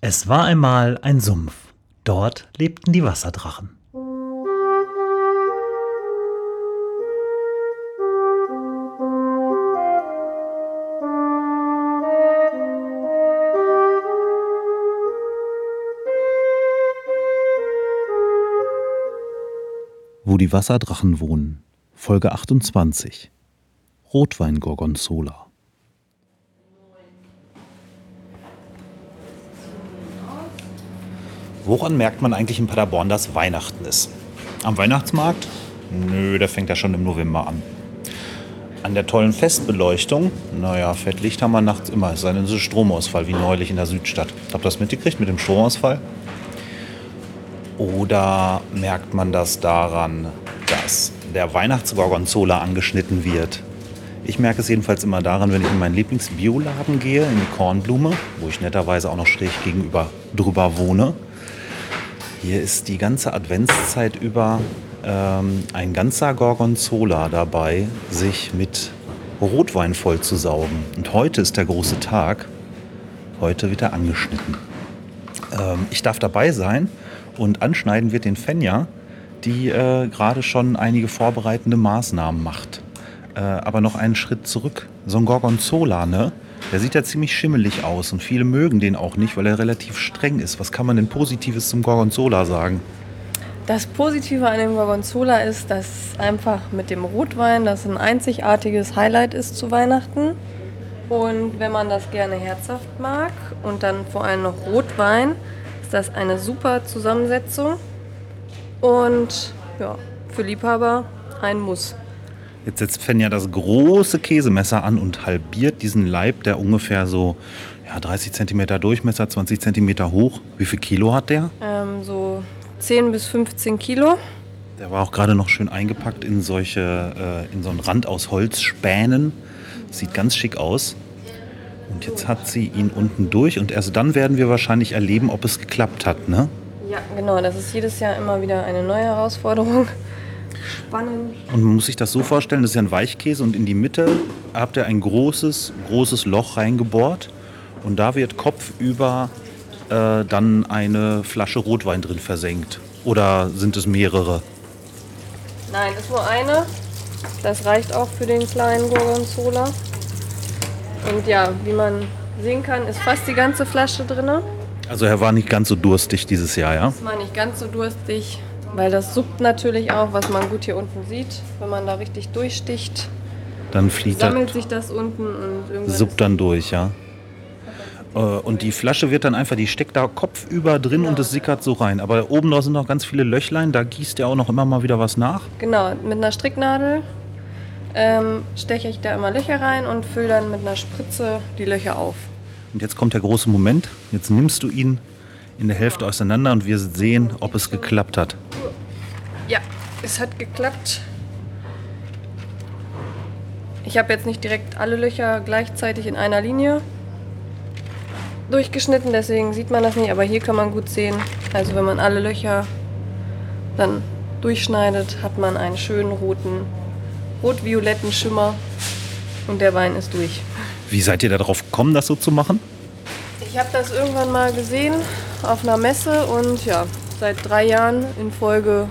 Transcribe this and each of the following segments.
Es war einmal ein Sumpf. Dort lebten die Wasserdrachen. Wo die Wasserdrachen wohnen. Folge 28. Rotwein Gorgonzola. Woran merkt man eigentlich in Paderborn, dass Weihnachten ist? Am Weihnachtsmarkt? Nö, der fängt ja schon im November an. An der tollen Festbeleuchtung? Naja, Fettlicht haben wir nachts immer. Es ist Stromausfall, wie neulich in der Südstadt. Habt ihr das mitgekriegt mit dem Stromausfall? Oder merkt man das daran, dass der Weihnachtsgorgonzola angeschnitten wird? Ich merke es jedenfalls immer daran, wenn ich in meinen Lieblingsbioladen gehe, in die Kornblume, wo ich netterweise auch noch schräg gegenüber drüber wohne. Hier ist die ganze Adventszeit über ähm, ein ganzer Gorgonzola dabei, sich mit Rotwein vollzusaugen. Und heute ist der große Tag. Heute wird er angeschnitten. Ähm, ich darf dabei sein und anschneiden wird den Fenja, die äh, gerade schon einige vorbereitende Maßnahmen macht. Äh, aber noch einen Schritt zurück. So ein Gorgonzola, ne? Der sieht ja ziemlich schimmelig aus und viele mögen den auch nicht, weil er relativ streng ist. Was kann man denn Positives zum Gorgonzola sagen? Das Positive an dem Gorgonzola ist, dass einfach mit dem Rotwein das ein einzigartiges Highlight ist zu Weihnachten. Und wenn man das gerne herzhaft mag und dann vor allem noch Rotwein, ist das eine super Zusammensetzung. Und ja, für Liebhaber ein Muss. Jetzt setzt Fenja das große Käsemesser an und halbiert diesen Leib, der ungefähr so ja, 30 cm Durchmesser, 20 cm hoch. Wie viel Kilo hat der? Ähm, so 10 bis 15 Kilo. Der war auch gerade noch schön eingepackt in solche, äh, in so einen Rand aus Holzspänen. Sieht ganz schick aus. Und jetzt hat sie ihn unten durch und erst dann werden wir wahrscheinlich erleben, ob es geklappt hat, ne? Ja, genau. Das ist jedes Jahr immer wieder eine neue Herausforderung. Spannend. Und man muss sich das so vorstellen, das ist ja ein Weichkäse und in die Mitte habt ihr ein großes, großes Loch reingebohrt und da wird kopfüber äh, dann eine Flasche Rotwein drin versenkt. Oder sind es mehrere? Nein, ist nur eine. Das reicht auch für den kleinen Gorgonzola. Und ja, wie man sehen kann, ist fast die ganze Flasche drin. Also er war nicht ganz so durstig dieses Jahr, ja? Ist mal nicht ganz so durstig, weil das suppt natürlich auch, was man gut hier unten sieht. Wenn man da richtig durchsticht, Dann flieht sammelt er, sich das unten und irgendwann suppt dann durch, ja? Äh, Und die Flasche wird dann einfach, die steckt da kopfüber drin und es sickert so rein. Aber oben da sind noch ganz viele Löchlein, da gießt er auch noch immer mal wieder was nach. Genau, mit einer Stricknadel ähm, steche ich da immer Löcher rein und fülle dann mit einer Spritze die Löcher auf. Und jetzt kommt der große Moment. Jetzt nimmst du ihn in der Hälfte auseinander und wir sehen, ob es geklappt hat. Ja, es hat geklappt. Ich habe jetzt nicht direkt alle Löcher gleichzeitig in einer Linie durchgeschnitten, deswegen sieht man das nicht, aber hier kann man gut sehen. Also wenn man alle Löcher dann durchschneidet, hat man einen schönen roten, rot-violetten Schimmer und der Wein ist durch. Wie seid ihr darauf gekommen, das so zu machen? Ich habe das irgendwann mal gesehen auf einer Messe und ja, seit drei Jahren in Folge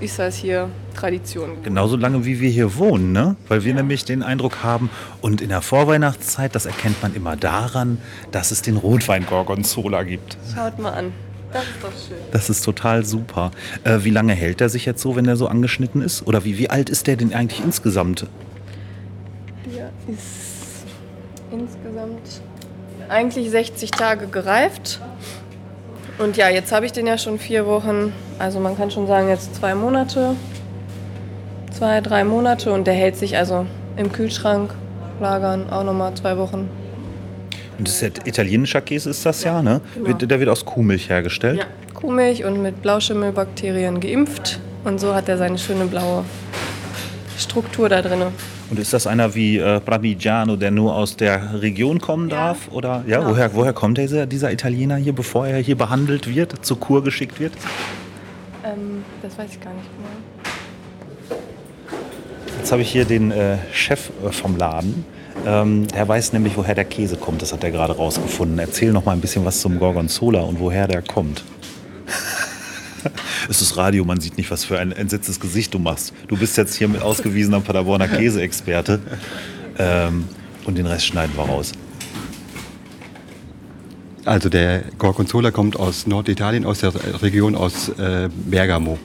ist das hier Tradition. Genauso lange wie wir hier wohnen, ne? Weil wir nämlich den Eindruck haben, und in der Vorweihnachtszeit, das erkennt man immer daran, dass es den Rotwein Gorgonzola gibt. Schaut mal an. Das ist doch schön. Das ist total super. Äh, wie lange hält der sich jetzt so, wenn der so angeschnitten ist? Oder wie, wie alt ist der denn eigentlich insgesamt? Der ist insgesamt eigentlich 60 Tage gereift. Und ja, jetzt habe ich den ja schon vier Wochen, also man kann schon sagen jetzt zwei Monate, zwei, drei Monate und der hält sich also im Kühlschrank lagern auch nochmal zwei Wochen. Und das ist ja italienischer Käse ist das ja, ne? genau. Der wird aus Kuhmilch hergestellt. Ja, Kuhmilch und mit Blauschimmelbakterien geimpft und so hat er seine schöne blaue Struktur da drin. Und ist das einer wie äh, Parmigiano, der nur aus der Region kommen darf? Oder ja, Genau. woher, woher kommt dieser, dieser Italiener hier, bevor er hier behandelt wird, zur Kur geschickt wird? Ähm, das weiß ich gar nicht genau. Jetzt habe ich hier den äh, Chef äh, vom Laden. Ähm, der weiß nämlich, woher der Käse kommt. Das hat er gerade rausgefunden. Erzähl noch mal ein bisschen was zum Gorgonzola und woher der kommt. Es ist Radio, man sieht nicht, was für ein entsetztes Gesicht du machst. Du bist jetzt hier mit ausgewiesener Paderborner Käseexperte. Ähm, und den Rest schneiden wir raus. Also der Gorgonzola kommt aus Norditalien, aus der Region aus äh, Bergamo.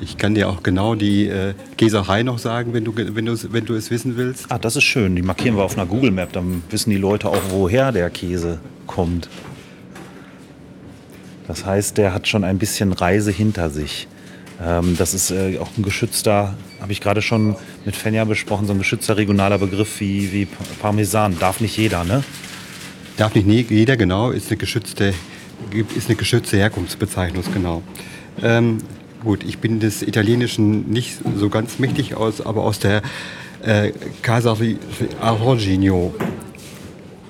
Ich kann dir auch genau die äh, Käserei noch sagen, wenn du, wenn, du, wenn du es wissen willst. Ah, das ist schön. Die markieren wir auf einer Google Map. Dann wissen die Leute auch, woher der Käse kommt. Das heißt, der hat schon ein bisschen Reise hinter sich. Ähm, das ist äh, auch ein geschützter, habe ich gerade schon mit Fenja besprochen, so ein geschützter regionaler Begriff wie, wie Parmesan. Darf nicht jeder, ne? Darf nicht nie, jeder, genau, ist eine geschützte, ist eine geschützte Herkunftsbezeichnung, genau. Ähm, gut, ich bin des Italienischen nicht so ganz mächtig aus, aber aus der äh, Casa Arrogino.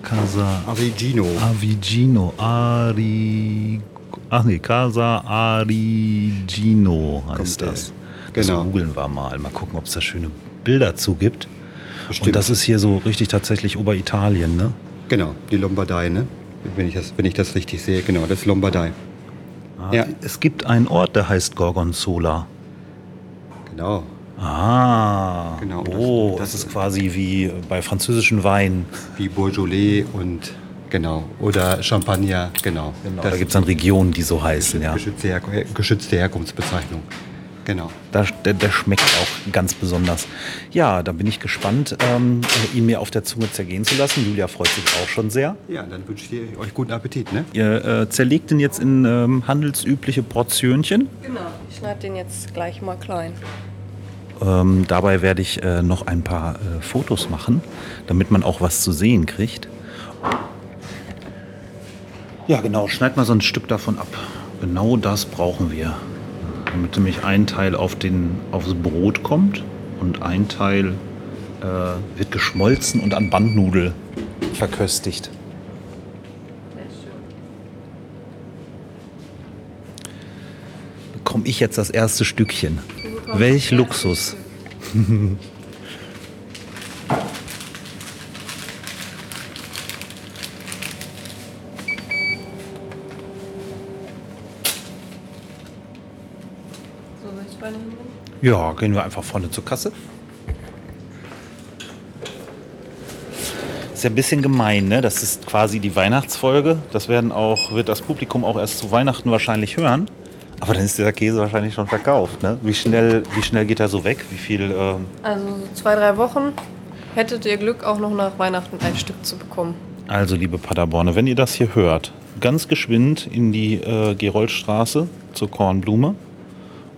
Casa Arigino. Avigino. Ari. Ach nee, Casa Arigino heißt Kommt, das. äh, Das genau. googeln wir mal. Mal gucken, ob es da schöne Bilder zu gibt. Bestimmt. Und das ist hier so richtig tatsächlich Oberitalien, ne? Genau, die Lombardei, ne? Wenn ich das, wenn ich das richtig sehe, genau, das ist Lombardei. Ah, Ja. Es gibt einen Ort, der heißt Gorgonzola. Genau. Ah, Genau, das- oh, das- das ist quasi wie bei französischen Weinen. Wie Beaujolais und genau. Oder Champagner, genau. Genau, Das da gibt es dann Regionen, die so heißen, ja. geschützte, Her geschützte Herkunftsbezeichnung. Genau. Da, der, der schmeckt auch ganz besonders. Ja, da bin ich gespannt, ähm, ihn mir auf der Zunge zergehen zu lassen. Julia freut sich auch schon sehr. Ja, dann wünsche ich euch guten Appetit, ne? Ihr äh, zerlegt ihn jetzt in ähm, handelsübliche Portionchen. Genau. Ich schneide den jetzt gleich mal klein. Ähm, dabei werde ich äh, noch ein paar äh, Fotos machen, damit man auch was zu sehen kriegt. Ja, genau. Schneid mal so ein Stück davon ab. Genau das brauchen wir. Damit nämlich ein Teil auf den, aufs Brot kommt und ein Teil äh, wird geschmolzen und an Bandnudel verköstigt. Bekomme ich jetzt das erste Stückchen. Welch Luxus. So soll ich es bei Ihnen nehmen? Ja, gehen wir einfach vorne zur Kasse. Ist ja ein bisschen gemein, ne? Das ist quasi die Weihnachtsfolge. Das werden auch, wird das Publikum auch erst zu Weihnachten wahrscheinlich hören. Aber dann ist der Käse wahrscheinlich schon verkauft, ne? Wie schnell, wie schnell geht er so weg? Wie viel, ähm, Also so zwei, drei Wochen hättet ihr Glück, auch noch nach Weihnachten ein Stück zu bekommen. Also, liebe Paderborner, wenn ihr das hier hört, ganz geschwind in die äh, Geroldstraße zur Kornblume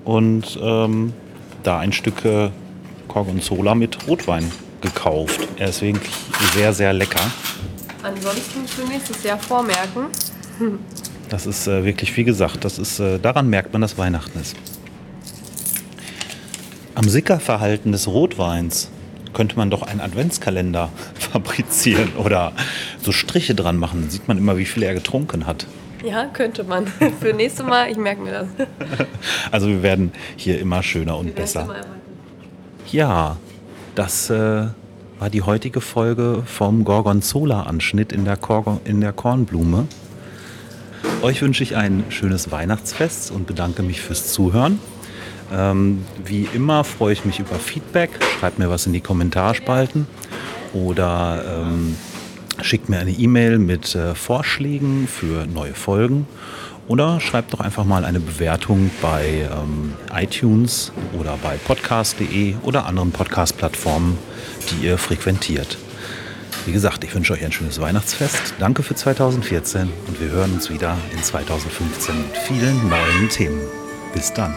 und ähm, da ein Stück äh, Gorgonzola mit Rotwein gekauft. Er ist wirklich sehr, sehr lecker. Ansonsten für nächstes Jahr vormerken. Das ist äh, wirklich, wie gesagt, das ist, äh, daran merkt man, dass Weihnachten ist. Am Sickerverhalten des Rotweins könnte man doch einen Adventskalender fabrizieren oder so Striche dran machen. Dann sieht man immer, wie viel er getrunken hat. Ja, könnte man. für nächstes Mal, ich merke mir das. Also wir werden hier immer schöner und besser. Ja, das äh, war die heutige Folge vom Gorgonzola-Anschnitt in, der in der Kornblume. Euch wünsche ich ein schönes Weihnachtsfest und bedanke mich fürs Zuhören. Ähm, wie immer freue ich mich über Feedback. Schreibt mir was in die Kommentarspalten oder ähm, schickt mir eine E-Mail mit äh, Vorschlägen für neue Folgen oder schreibt doch einfach mal eine Bewertung bei ähm, iTunes oder bei podcast.de oder anderen Podcast-Plattformen, die ihr frequentiert. Wie gesagt, ich wünsche euch ein schönes Weihnachtsfest. Danke für 2014 und wir hören uns wieder in 2015 mit vielen neuen Themen. Bis dann.